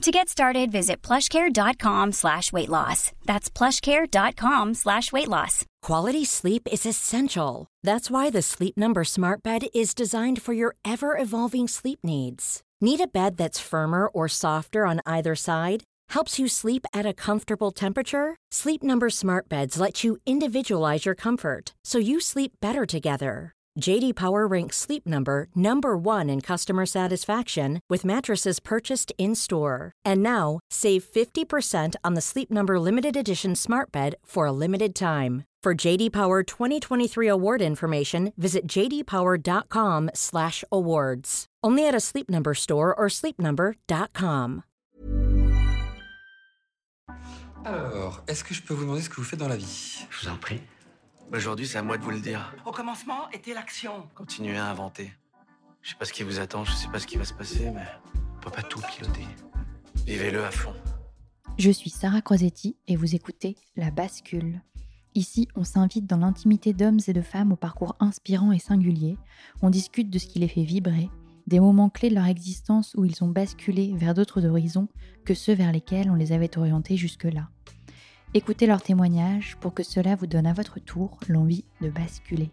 To get started, visit plushcare.com slash weight loss. That's plushcare.com slash weight loss. Quality sleep is essential. That's why the Sleep Number Smart Bed is designed for your ever evolving sleep needs. Need a bed that's firmer or softer on either side? Helps you sleep at a comfortable temperature? Sleep Number Smart Beds let you individualize your comfort so you sleep better together. JD Power ranks Sleep Number number 1 in customer satisfaction with mattresses purchased in-store. And now, save 50% on the Sleep Number limited edition Smart Bed for a limited time. For JD Power 2023 award information, visit jdpower.com/awards. Only at a Sleep Number store or sleepnumber.com. Alors, est-ce que je peux vous demander ce que vous faites dans la vie Je vous en prie. Aujourd'hui, c'est à moi de vous le dire. Au commencement était l'action. Continuez à inventer. Je sais pas ce qui vous attend, je sais pas ce qui va se passer, mais on peut pas tout piloter. Vivez-le à fond. Je suis Sarah Crosetti et vous écoutez La Bascule. Ici, on s'invite dans l'intimité d'hommes et de femmes au parcours inspirant et singulier. On discute de ce qui les fait vibrer, des moments clés de leur existence où ils ont basculé vers d'autres horizons que ceux vers lesquels on les avait orientés jusque-là. Écoutez leurs témoignages pour que cela vous donne à votre tour l'envie de basculer.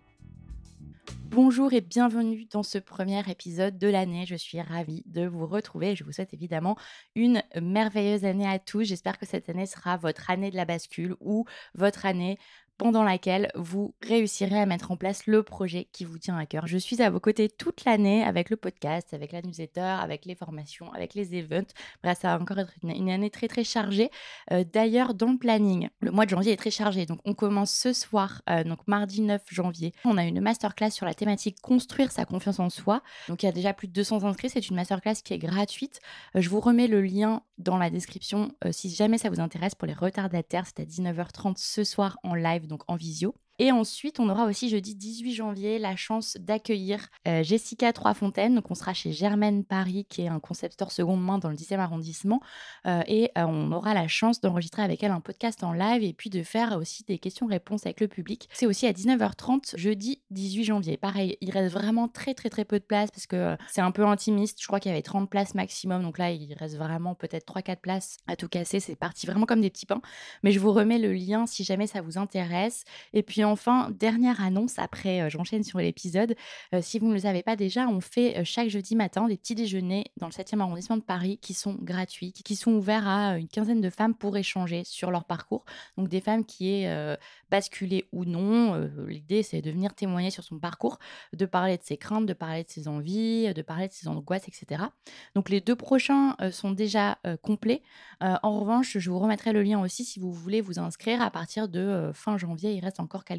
Bonjour et bienvenue dans ce premier épisode de l'année. Je suis ravie de vous retrouver. Je vous souhaite évidemment une merveilleuse année à tous. J'espère que cette année sera votre année de la bascule ou votre année pendant laquelle vous réussirez à mettre en place le projet qui vous tient à cœur. Je suis à vos côtés toute l'année avec le podcast, avec la newsletter, avec les formations, avec les events. Bref, ça va encore être une, année très très chargée. Euh, d'ailleurs, dans le planning, le mois de janvier est très chargé. Donc, on commence ce soir, euh, donc mardi 9 janvier. On a une masterclass sur la thématique construire sa confiance en soi. Donc, il y a déjà plus de 200 inscrits. C'est une masterclass qui est gratuite. Euh, je vous remets le lien dans la description si jamais ça vous intéresse pour les retardataires. C'est à 19h30 ce soir en live donc en visio. Et ensuite, on aura aussi jeudi 18 janvier la chance d'accueillir euh, Jessica Troisfontaine. Donc, on sera chez Germaine Paris, qui est un concept store seconde main dans le 10e arrondissement. Euh, et euh, on aura la chance d'enregistrer avec elle un podcast en live et puis de faire aussi des questions-réponses avec le public. C'est aussi à 19h30 jeudi 18 janvier. Pareil, il reste vraiment très très très peu de place parce que c'est un peu intimiste. Je crois qu'il y avait 30 places maximum. Donc là, il reste vraiment peut-être 3-4 places à tout casser. C'est parti vraiment comme des petits pains. Mais je vous remets le lien si jamais ça vous intéresse. Et puis enfin, dernière annonce, après euh, j'enchaîne sur l'épisode. Euh, si vous ne le savez pas déjà, on fait euh, chaque jeudi matin des petits déjeuners dans le 7e arrondissement de Paris qui sont gratuits, qui sont ouverts à une quinzaine de femmes pour échanger sur leur parcours. Donc des femmes qui aient basculé ou non. L'idée, c'est de venir témoigner sur son parcours, de parler de ses craintes, de parler de ses envies, de parler de ses angoisses, etc. Donc les deux prochains sont déjà complets. en revanche, je vous remettrai le lien aussi si vous voulez vous inscrire à partir de fin janvier. Il reste encore quelques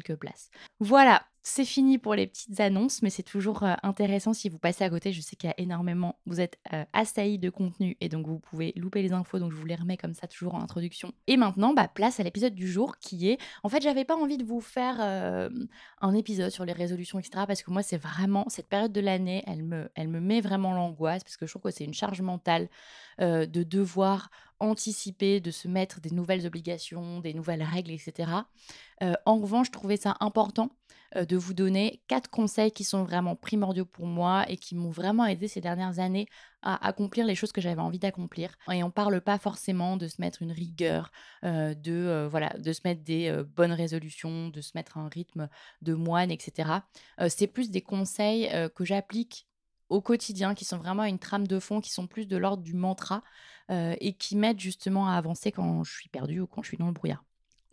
Voilà, c'est fini pour les petites annonces, mais c'est toujours euh, intéressant si vous passez à côté. Je sais qu'il y a énormément, vous êtes euh, assaillis de contenu et donc vous pouvez louper les infos, donc je vous les remets comme ça toujours en introduction. Et maintenant, bah, place à l'épisode du jour qui est, en fait, j'avais pas envie de vous faire euh, un épisode sur les résolutions, etc. Parce que moi, c'est vraiment cette période de l'année, elle me, elle me met vraiment l'angoisse parce que je trouve que c'est une charge mentale de devoir anticiper, de se mettre des nouvelles obligations, des nouvelles règles, etc. en revanche, je trouvais ça important de vous donner quatre conseils qui sont vraiment primordiaux pour moi et qui m'ont vraiment aidé ces dernières années à accomplir les choses que j'avais envie d'accomplir. Et on parle pas forcément de se mettre une rigueur, de voilà, de se mettre des bonnes résolutions, de se mettre un rythme de moine, etc. c'est plus des conseils que j'applique au quotidien, qui sont vraiment une trame de fond, qui sont plus de l'ordre du mantra et qui m'aident justement à avancer quand je suis perdue ou quand je suis dans le brouillard.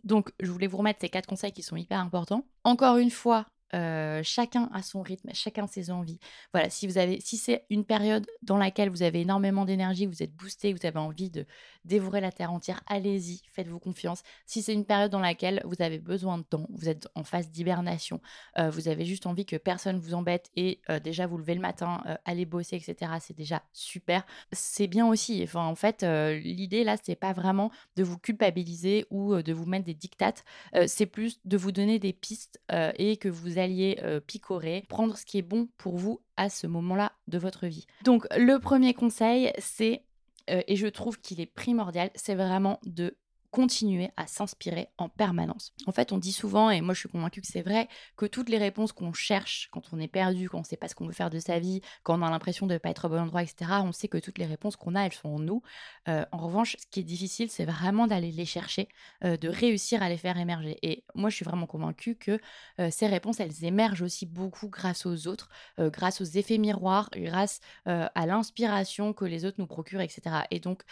Donc, je voulais vous remettre ces quatre conseils qui sont hyper importants. Encore une fois, chacun a son rythme, chacun ses envies. Voilà, si vous avez, si c'est une période dans laquelle vous avez énormément d'énergie, vous êtes boosté, vous avez envie de dévorer la terre entière, allez-y, faites-vous confiance. Si c'est une période dans laquelle vous avez besoin de temps, vous êtes en phase d'hibernation, vous avez juste envie que personne vous embête et déjà vous levez le matin, allez bosser, etc. C'est déjà super. C'est bien aussi. En fait, l'idée là, c'est pas vraiment de vous culpabiliser ou de vous mettre des dictates. c'est plus de vous donner des pistes et que vous alliez picorer, prendre ce qui est bon pour vous à ce moment-là de votre vie. Donc le premier conseil, c'est, et je trouve qu'il est primordial, c'est vraiment de continuer à s'inspirer en permanence. En fait, on dit souvent, et moi je suis convaincue que c'est vrai, que toutes les réponses qu'on cherche quand on est perdu, quand on ne sait pas ce qu'on veut faire de sa vie, quand on a l'impression de ne pas être au bon endroit, etc., on sait que toutes les réponses qu'on a, elles sont en nous. Euh, en revanche, ce qui est difficile, c'est vraiment d'aller les chercher, euh, de réussir à les faire émerger. Et moi, je suis vraiment convaincue que euh, ces réponses, elles émergent aussi beaucoup grâce aux autres, grâce aux effets miroirs, grâce à l'inspiration que les autres nous procurent, etc. Et donc,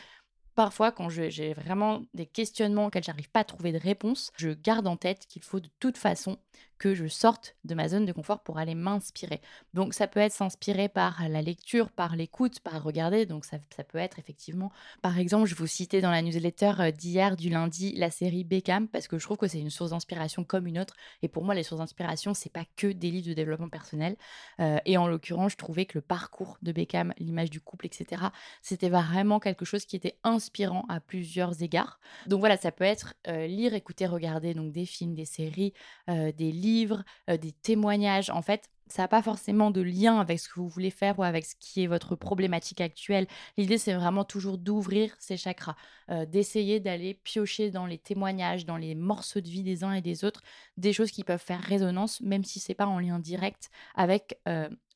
Parfois, quand j'ai vraiment des questionnements auxquels j'arrive pas à trouver de réponse, je garde en tête qu'il faut de toute façon que je sorte de ma zone de confort pour aller m'inspirer. Donc ça peut être s'inspirer par la lecture, par l'écoute, par regarder. Donc ça, peut être effectivement, par exemple, je vous citais dans la newsletter euh, d'hier du lundi la série Beckham parce que je trouve que c'est une source d'inspiration comme une autre. Et pour moi, les sources d'inspiration, c'est pas que des livres de développement personnel. Euh, et en l'occurrence, je trouvais que le parcours de Beckham, l'image du couple, etc., c'était vraiment quelque chose qui était inspirant à plusieurs égards. Donc voilà, ça peut être euh, lire, écouter, regarder donc des films, des séries, des livres livres, des témoignages. En fait, ça n'a pas forcément de lien avec ce que vous voulez faire ou avec ce qui est votre problématique actuelle. L'idée, c'est vraiment toujours d'ouvrir ces chakras, d'essayer d'aller piocher dans les témoignages, dans les morceaux de vie des uns et des autres, des choses qui peuvent faire résonance, même si ce n'est pas en lien direct avec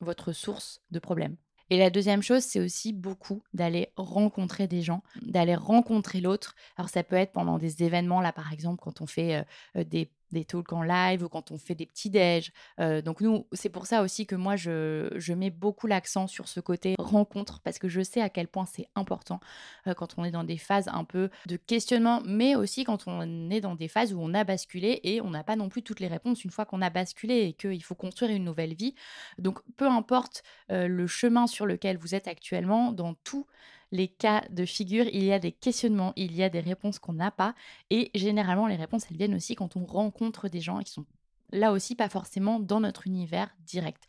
votre source de problème. Et la deuxième chose, c'est aussi beaucoup d'aller rencontrer des gens, d'aller rencontrer l'autre. Alors ça peut être pendant des événements, là par exemple, quand on fait des des talks en live ou quand on fait des petits déj. Euh, donc nous, c'est pour ça aussi que moi, je, je mets beaucoup l'accent sur ce côté rencontre parce que je sais à quel point c'est important euh, quand on est dans des phases un peu de questionnement, mais aussi quand on est dans des phases où on a basculé et on n'a pas non plus toutes les réponses une fois qu'on a basculé et qu'il faut construire une nouvelle vie. Donc peu importe euh, le chemin sur lequel vous êtes actuellement, dans tout les cas de figure, il y a des questionnements, il y a des réponses qu'on n'a pas. Et généralement, les réponses, elles viennent aussi quand on rencontre des gens qui sont là aussi pas forcément dans notre univers direct.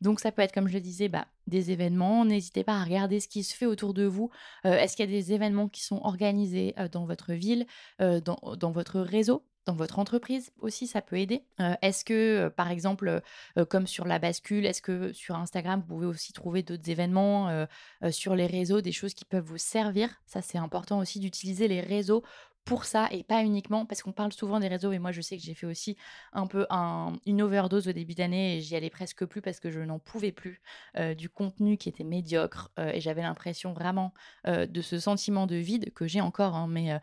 Donc ça peut être, comme je le disais, bah, des événements. N'hésitez pas à regarder ce qui se fait autour de vous. Euh, est-ce qu'il y a des événements qui sont organisés euh, dans votre ville, euh, dans, votre réseau? Dans votre entreprise aussi, ça peut aider? est-ce que, par exemple, comme sur la bascule, est-ce que sur Instagram, vous pouvez aussi trouver d'autres événements sur les réseaux, des choses qui peuvent vous servir? Ça, c'est important aussi d'utiliser les réseaux pour ça et pas uniquement parce qu'on parle souvent des réseaux et moi je sais que j'ai fait aussi un peu une overdose au début d'année et j'y allais presque plus parce que je n'en pouvais plus du contenu qui était médiocre et j'avais l'impression vraiment de ce sentiment de vide que j'ai encore hein, mais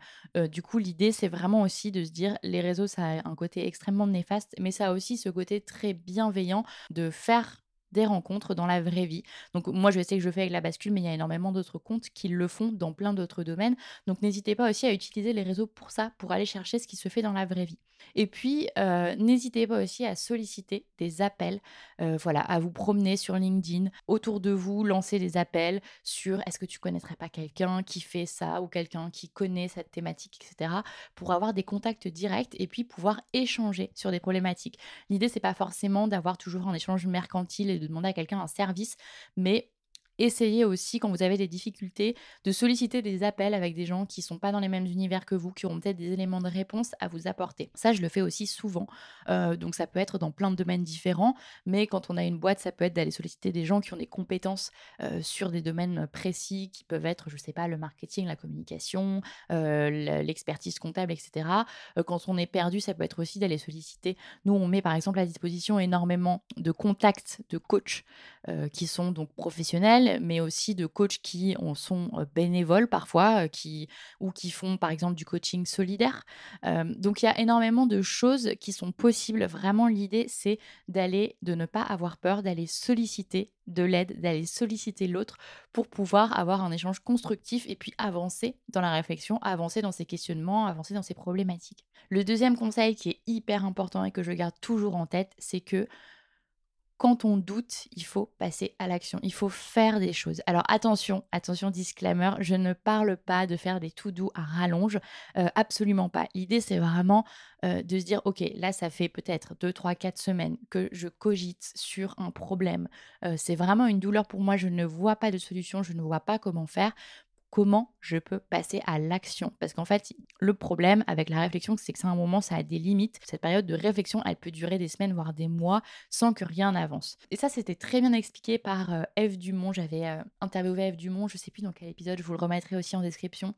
du coup l'idée c'est vraiment aussi de se dire les réseaux ça a un côté extrêmement néfaste mais ça a aussi ce côté très bienveillant de faire des rencontres dans la vraie vie. Donc moi, je sais que je fais avec la bascule, mais il y a énormément d'autres comptes qui le font dans plein d'autres domaines. Donc n'hésitez pas aussi à utiliser les réseaux pour ça, pour aller chercher ce qui se fait dans la vraie vie. Et puis, euh, n'hésitez pas aussi à solliciter des appels, euh, voilà, à vous promener sur LinkedIn, autour de vous, lancer des appels sur est-ce que tu connaîtrais pas quelqu'un qui fait ça ou quelqu'un qui connaît cette thématique, etc., pour avoir des contacts directs et puis pouvoir échanger sur des problématiques. L'idée, c'est pas forcément d'avoir toujours un échange mercantile et de demander à quelqu'un un service, mais essayez aussi, quand vous avez des difficultés, de solliciter des appels avec des gens qui ne sont pas dans les mêmes univers que vous, qui auront peut-être des éléments de réponse à vous apporter. Ça, je le fais aussi souvent. Euh, donc, ça peut être dans plein de domaines différents, mais quand on a une boîte, ça peut être d'aller solliciter des gens qui ont des compétences euh, sur des domaines précis, qui peuvent être, je ne sais pas, le marketing, la communication, euh, l'expertise comptable, etc. quand on est perdu, ça peut être aussi d'aller solliciter. Nous, on met par exemple à disposition énormément de contacts de coachs qui sont donc professionnels mais aussi de coachs qui en sont bénévoles parfois, qui, ou qui font par exemple du coaching solidaire. donc il y a énormément de choses qui sont possibles. Vraiment, l'idée, c'est d'aller, de ne pas avoir peur, d'aller solliciter de l'aide, d'aller solliciter l'autre pour pouvoir avoir un échange constructif et puis avancer dans la réflexion, avancer dans ses questionnements, avancer dans ses problématiques. Le deuxième conseil qui est hyper important et que je garde toujours en tête, c'est que quand on doute, il faut passer à l'action, il faut faire des choses. Alors attention, attention, disclaimer, je ne parle pas de faire des tout doux à rallonge, euh, absolument pas. L'idée, c'est vraiment euh, de se dire, ok, là, ça fait peut-être 2, 3, 4 semaines que je cogite sur un problème. Euh, c'est vraiment une douleur pour moi, je ne vois pas de solution, je ne vois pas comment faire comment je peux passer à l'action. Parce qu'en fait, le problème avec la réflexion, c'est que c'est un moment, ça a des limites. Cette période de réflexion, elle peut durer des semaines, voire des mois, sans que rien n'avance. Et ça, c'était très bien expliqué par euh, Eve Dumont. J'avais euh, interviewé Eve Dumont, je sais plus dans quel épisode, je vous le remettrai aussi en description.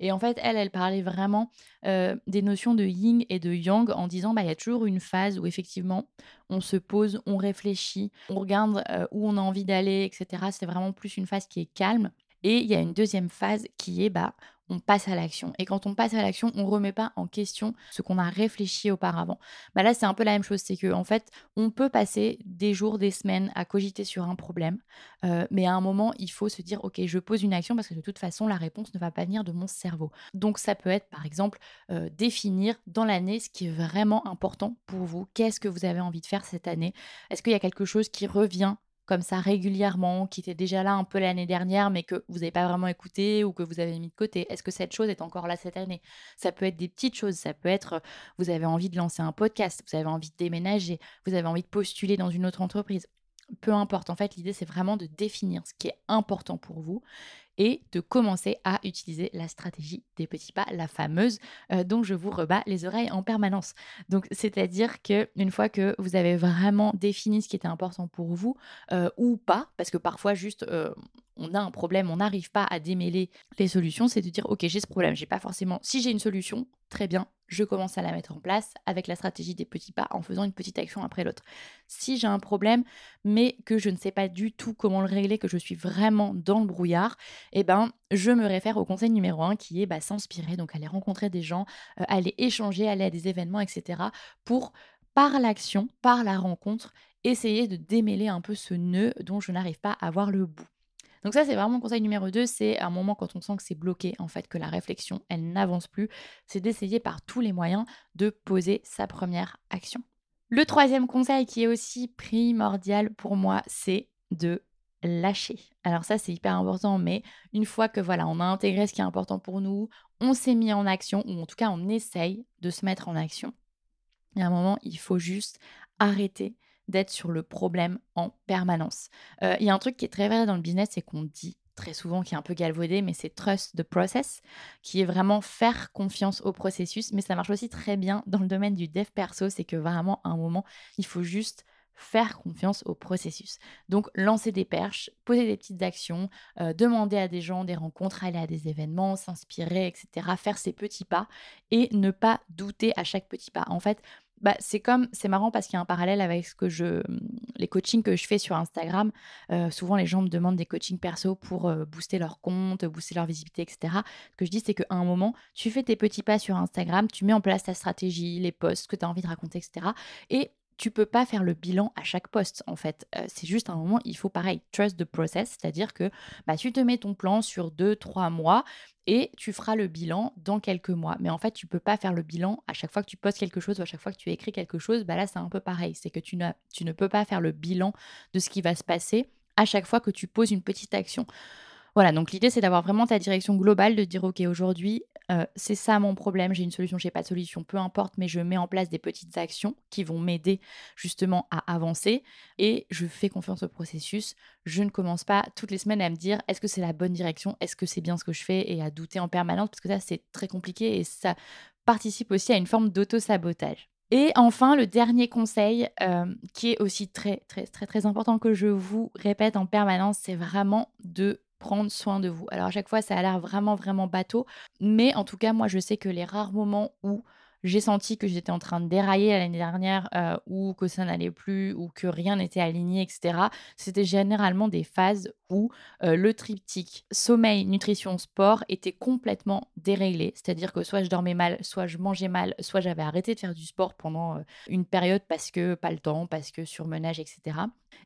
Et en fait, elle, elle parlait vraiment euh, des notions de yin et de yang en disant, bah, il y a toujours une phase où effectivement, on se pose, on réfléchit, on regarde où on a envie d'aller, etc. C'est vraiment plus une phase qui est calme. Et il y a une deuxième phase qui est bah, on passe à l'action. Et quand on passe à l'action, on ne remet pas en question ce qu'on a réfléchi auparavant. Bah là, c'est un peu la même chose. C'est qu'en en fait, on peut passer des jours, des semaines à cogiter sur un problème. Euh, mais à un moment, il faut se dire, OK, je pose une action parce que de toute façon, la réponse ne va pas venir de mon cerveau. Donc, ça peut être, par exemple, euh, définir dans l'année ce qui est vraiment important pour vous. Qu'est-ce que vous avez envie de faire cette année? Est-ce qu'il y a quelque chose qui revient comme ça régulièrement, qui était déjà là un peu l'année dernière, mais que vous n'avez pas vraiment écouté ou que vous avez mis de côté. Est-ce que cette chose est encore là cette année? Ça peut être des petites choses, ça peut être vous avez envie de lancer un podcast, vous avez envie de déménager, vous avez envie de postuler dans une autre entreprise. Peu importe, en fait, l'idée c'est vraiment de définir ce qui est important pour vous et de commencer à utiliser la stratégie des petits pas, la fameuse euh, dont je vous rebats les oreilles en permanence. Donc, c'est-à-dire que une fois que vous avez vraiment défini ce qui était important pour vous euh, ou pas, parce que parfois juste euh, on a un problème, on n'arrive pas à démêler les solutions, c'est de dire ok j'ai ce problème, j'ai pas forcément. Si j'ai une solution, très bien, je commence à la mettre en place avec la stratégie des petits pas en faisant une petite action après l'autre. Si j'ai un problème, mais que je ne sais pas du tout comment le régler, que je suis vraiment dans le brouillard, eh ben je me réfère au conseil numéro un qui est bah, s'inspirer, donc aller rencontrer des gens, euh, aller échanger, aller à des événements, etc. pour par l'action, par la rencontre, essayer de démêler un peu ce nœud dont je n'arrive pas à voir le bout. Donc ça, c'est vraiment mon conseil numéro 2, c'est un moment quand on sent que c'est bloqué, en fait, que la réflexion, elle n'avance plus, c'est d'essayer par tous les moyens de poser sa première action. Le troisième conseil qui est aussi primordial pour moi, c'est de lâcher. Alors ça, c'est hyper important, mais une fois que voilà, on a intégré ce qui est important pour nous, on s'est mis en action, ou en tout cas, on essaye de se mettre en action. Il y a un moment, il faut juste arrêter d'être sur le problème en permanence. Euh, il y a un truc qui est très vrai dans le business, c'est qu'on dit très souvent, qui est un peu galvaudé, mais c'est trust the process, qui est vraiment faire confiance au processus. Mais ça marche aussi très bien dans le domaine du dev perso, c'est que vraiment, à un moment, il faut juste faire confiance au processus. Donc, lancer des perches, poser des petites actions, euh, demander à des gens des rencontres, aller à des événements, s'inspirer, etc., faire ses petits pas et ne pas douter à chaque petit pas. En fait, bah, c'est comme, c'est marrant parce qu'il y a un parallèle avec ce que je, les coachings que je fais sur Instagram. Euh, souvent, les gens me demandent des coachings perso pour booster leur compte, booster leur visibilité, etc. Ce que je dis, c'est qu'à un moment, tu fais tes petits pas sur Instagram, tu mets en place ta stratégie, les posts, que tu as envie de raconter, etc. Et tu peux pas faire le bilan à chaque poste en fait. Euh, c'est juste un moment, il faut pareil, trust the process, c'est-à-dire que bah, tu te mets ton plan sur deux, trois mois et tu feras le bilan dans quelques mois. Mais en fait, tu peux pas faire le bilan à chaque fois que tu postes quelque chose ou à chaque fois que tu écris quelque chose. Bah là, c'est un peu pareil. C'est que tu, tu ne peux pas faire le bilan de ce qui va se passer à chaque fois que tu poses une petite action. Voilà, donc l'idée c'est d'avoir vraiment ta direction globale, de dire ok aujourd'hui euh, c'est ça mon problème, j'ai une solution, j'ai pas de solution, peu importe, mais je mets en place des petites actions qui vont m'aider justement à avancer et je fais confiance au processus. Je ne commence pas toutes les semaines à me dire est-ce que c'est la bonne direction, est-ce que c'est bien ce que je fais? Et à douter en permanence parce que ça c'est très compliqué et ça participe aussi à une forme d'auto-sabotage. Et enfin, le dernier conseil, euh, qui est aussi très, très, très, très important que je vous répète en permanence, c'est vraiment de prendre soin de vous. Alors à chaque fois, ça a l'air vraiment, vraiment bateau, mais en tout cas, moi, je sais que les rares moments où j'ai senti que j'étais en train de dérailler l'année dernière euh, ou que ça n'allait plus ou que rien n'était aligné, etc., c'était généralement des phases où euh, le triptyque sommeil, nutrition, sport était complètement déréglé. C'est-à-dire que soit je dormais mal, soit je mangeais mal, soit j'avais arrêté de faire du sport pendant euh, une période parce que pas le temps, parce que surmenage, etc.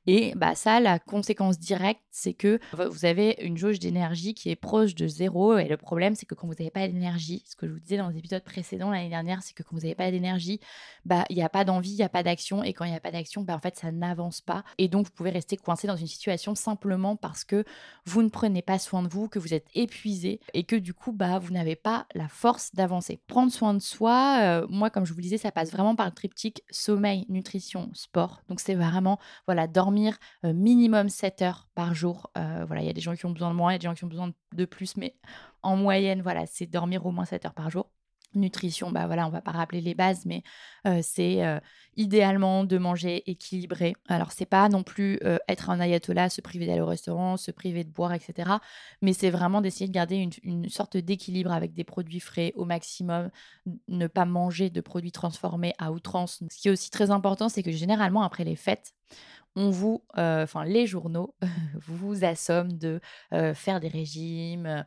Et bah ça, la conséquence directe, c'est que vous avez une jauge d'énergie qui est proche de zéro. Et le problème, c'est que quand vous n'avez pas d'énergie, ce que je vous disais dans les épisodes précédents l'année dernière, c'est que quand vous n'avez pas d'énergie, bah il n'y a pas d'envie, il n'y a pas d'action. Et quand il n'y a pas d'action, bah en fait, ça n'avance pas. Et donc, vous pouvez rester coincé dans une situation simplement parce que vous ne prenez pas soin de vous, que vous êtes épuisé et que du coup, bah vous n'avez pas la force d'avancer. Prendre soin de soi, euh, moi, comme je vous le disais, ça passe vraiment par le triptyque sommeil, nutrition, sport. Donc, c'est vraiment, voilà, dormir minimum 7 heures par jour. voilà, il y a des gens qui ont besoin de moins, il y a des gens qui ont besoin de plus, mais en moyenne, voilà, c'est dormir au moins 7 heures par jour. Nutrition, bah voilà, on va pas rappeler les bases, mais c'est idéalement de manger équilibré. Alors c'est pas non plus être un ayatollah, se priver d'aller au restaurant, se priver de boire, etc. Mais c'est vraiment d'essayer de garder une, une sorte d'équilibre avec des produits frais au maximum, ne pas manger de produits transformés à outrance. Ce qui est aussi très important, c'est que généralement après les fêtes, on vous, enfin les journaux vous assomment de faire des régimes,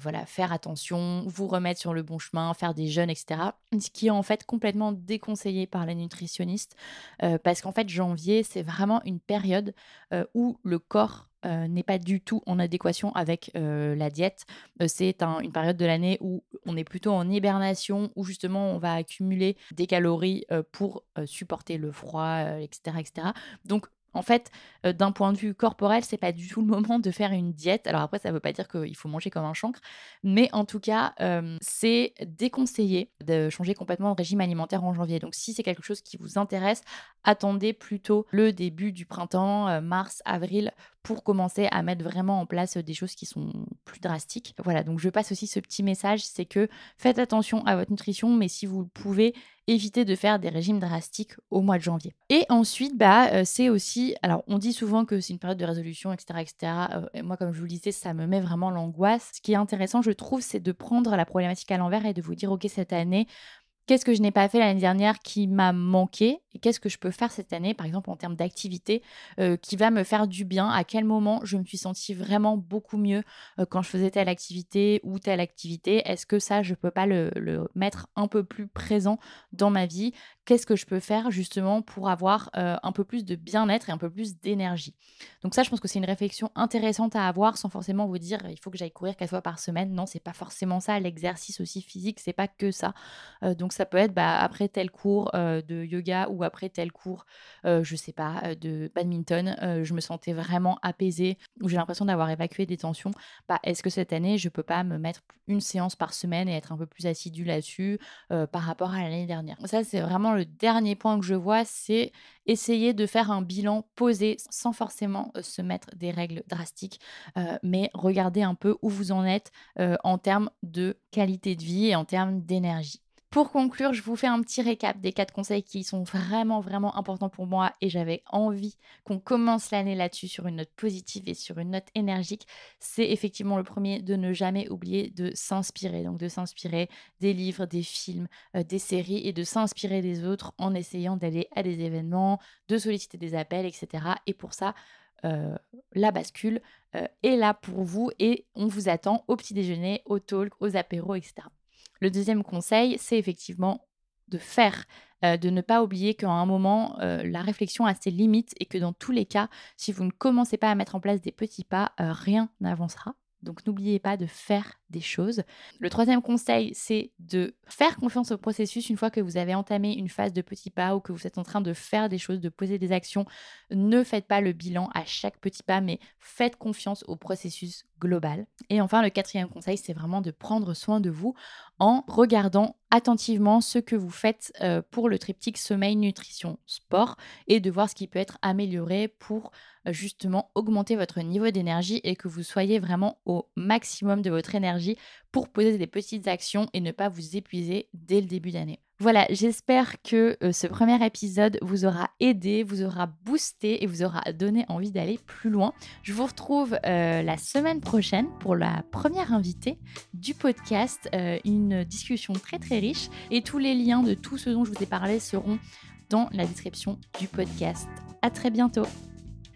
voilà, faire attention, vous remettre sur le bon chemin, faire des jeûnes, etc. Ce qui est en fait complètement déconseillé par les nutritionnistes, parce qu'en fait janvier c'est vraiment une période où le corps n'est pas du tout en adéquation avec la diète. c'est une période de l'année où on est plutôt en hibernation, où justement on va accumuler des calories pour supporter le froid, etc., etc. Donc en fait, euh, d'un point de vue corporel, c'est pas du tout le moment de faire une diète. Alors après, ça veut pas dire qu'il faut manger comme un chancre, mais en tout cas, euh, c'est déconseillé de changer complètement de régime alimentaire en janvier. Donc si c'est quelque chose qui vous intéresse, attendez plutôt le début du printemps, euh, mars, avril, pour commencer à mettre vraiment en place des choses qui sont plus drastiques. Voilà, donc je passe aussi ce petit message, c'est que faites attention à votre nutrition, mais si vous le pouvez, évitez de faire des régimes drastiques au mois de janvier. Et ensuite, bah, euh, c'est aussi, alors on dit souvent que c'est une période de résolution, etc., etc. Euh, moi, comme je vous le disais, ça me met vraiment l'angoisse. Ce qui est intéressant, je trouve, c'est de prendre la problématique à l'envers et de vous dire, ok, cette année, Qu'est-ce que je n'ai pas fait l'année dernière qui m'a manqué et qu'est-ce que je peux faire cette année, par exemple en termes d'activité, euh, qui va me faire du bien? À quel moment je me suis sentie vraiment beaucoup mieux euh, quand je faisais telle activité ou telle activité? Est-ce que ça, je ne peux pas le, mettre un peu plus présent dans ma vie? Qu'est-ce que je peux faire justement pour avoir euh, un peu plus de bien-être et un peu plus d'énergie Donc ça, je pense que c'est une réflexion intéressante à avoir sans forcément vous dire il faut que j'aille courir quatre fois par semaine. Non, c'est pas forcément ça. L'exercice aussi physique, c'est pas que ça. donc ça peut être bah, après tel cours de yoga ou après tel cours, je sais pas, de badminton, je me sentais vraiment apaisée, ou j'ai l'impression d'avoir évacué des tensions. Bah, Est-ce que cette année, je peux pas me mettre une séance par semaine et être un peu plus assidue là-dessus par rapport à l'année dernière? Ça, c'est vraiment le dernier point que je vois, c'est essayer de faire un bilan posé sans forcément se mettre des règles drastiques, mais regarder un peu où vous en êtes en termes de qualité de vie et en termes d'énergie. Pour conclure, je vous fais un petit récap des quatre conseils qui sont vraiment, vraiment importants pour moi et j'avais envie qu'on commence l'année là-dessus sur une note positive et sur une note énergique. C'est effectivement le premier de ne jamais oublier de s'inspirer. Donc de s'inspirer des livres, des films, euh, des séries et de s'inspirer des autres en essayant d'aller à des événements, de solliciter des appels, etc. Et pour ça, euh, la bascule euh, est là pour vous et on vous attend au petit déjeuner, au talk, aux apéros, etc. Le deuxième conseil, c'est effectivement de faire, euh, de ne pas oublier qu'à un moment, euh, la réflexion a ses limites et que dans tous les cas, si vous ne commencez pas à mettre en place des petits pas, euh, rien n'avancera. Donc n'oubliez pas de faire des choses. Le troisième conseil, c'est de faire confiance au processus une fois que vous avez entamé une phase de petits pas ou que vous êtes en train de faire des choses, de poser des actions. Ne faites pas le bilan à chaque petit pas, mais faites confiance au processus global. Et enfin, le quatrième conseil, c'est vraiment de prendre soin de vous en regardant attentivement ce que vous faites euh, pour le triptyque sommeil, nutrition, sport et de voir ce qui peut être amélioré pour euh, justement augmenter votre niveau d'énergie et que vous soyez vraiment au maximum de votre énergie pour poser des petites actions et ne pas vous épuiser dès le début d'année. Voilà, j'espère que euh, ce premier épisode vous aura aidé, vous aura boosté et vous aura donné envie d'aller plus loin. Je vous retrouve euh, la semaine prochaine pour la première invitée du podcast, euh, une discussion très très riche et tous les liens de tout ce dont je vous ai parlé seront dans la description du podcast. À très bientôt.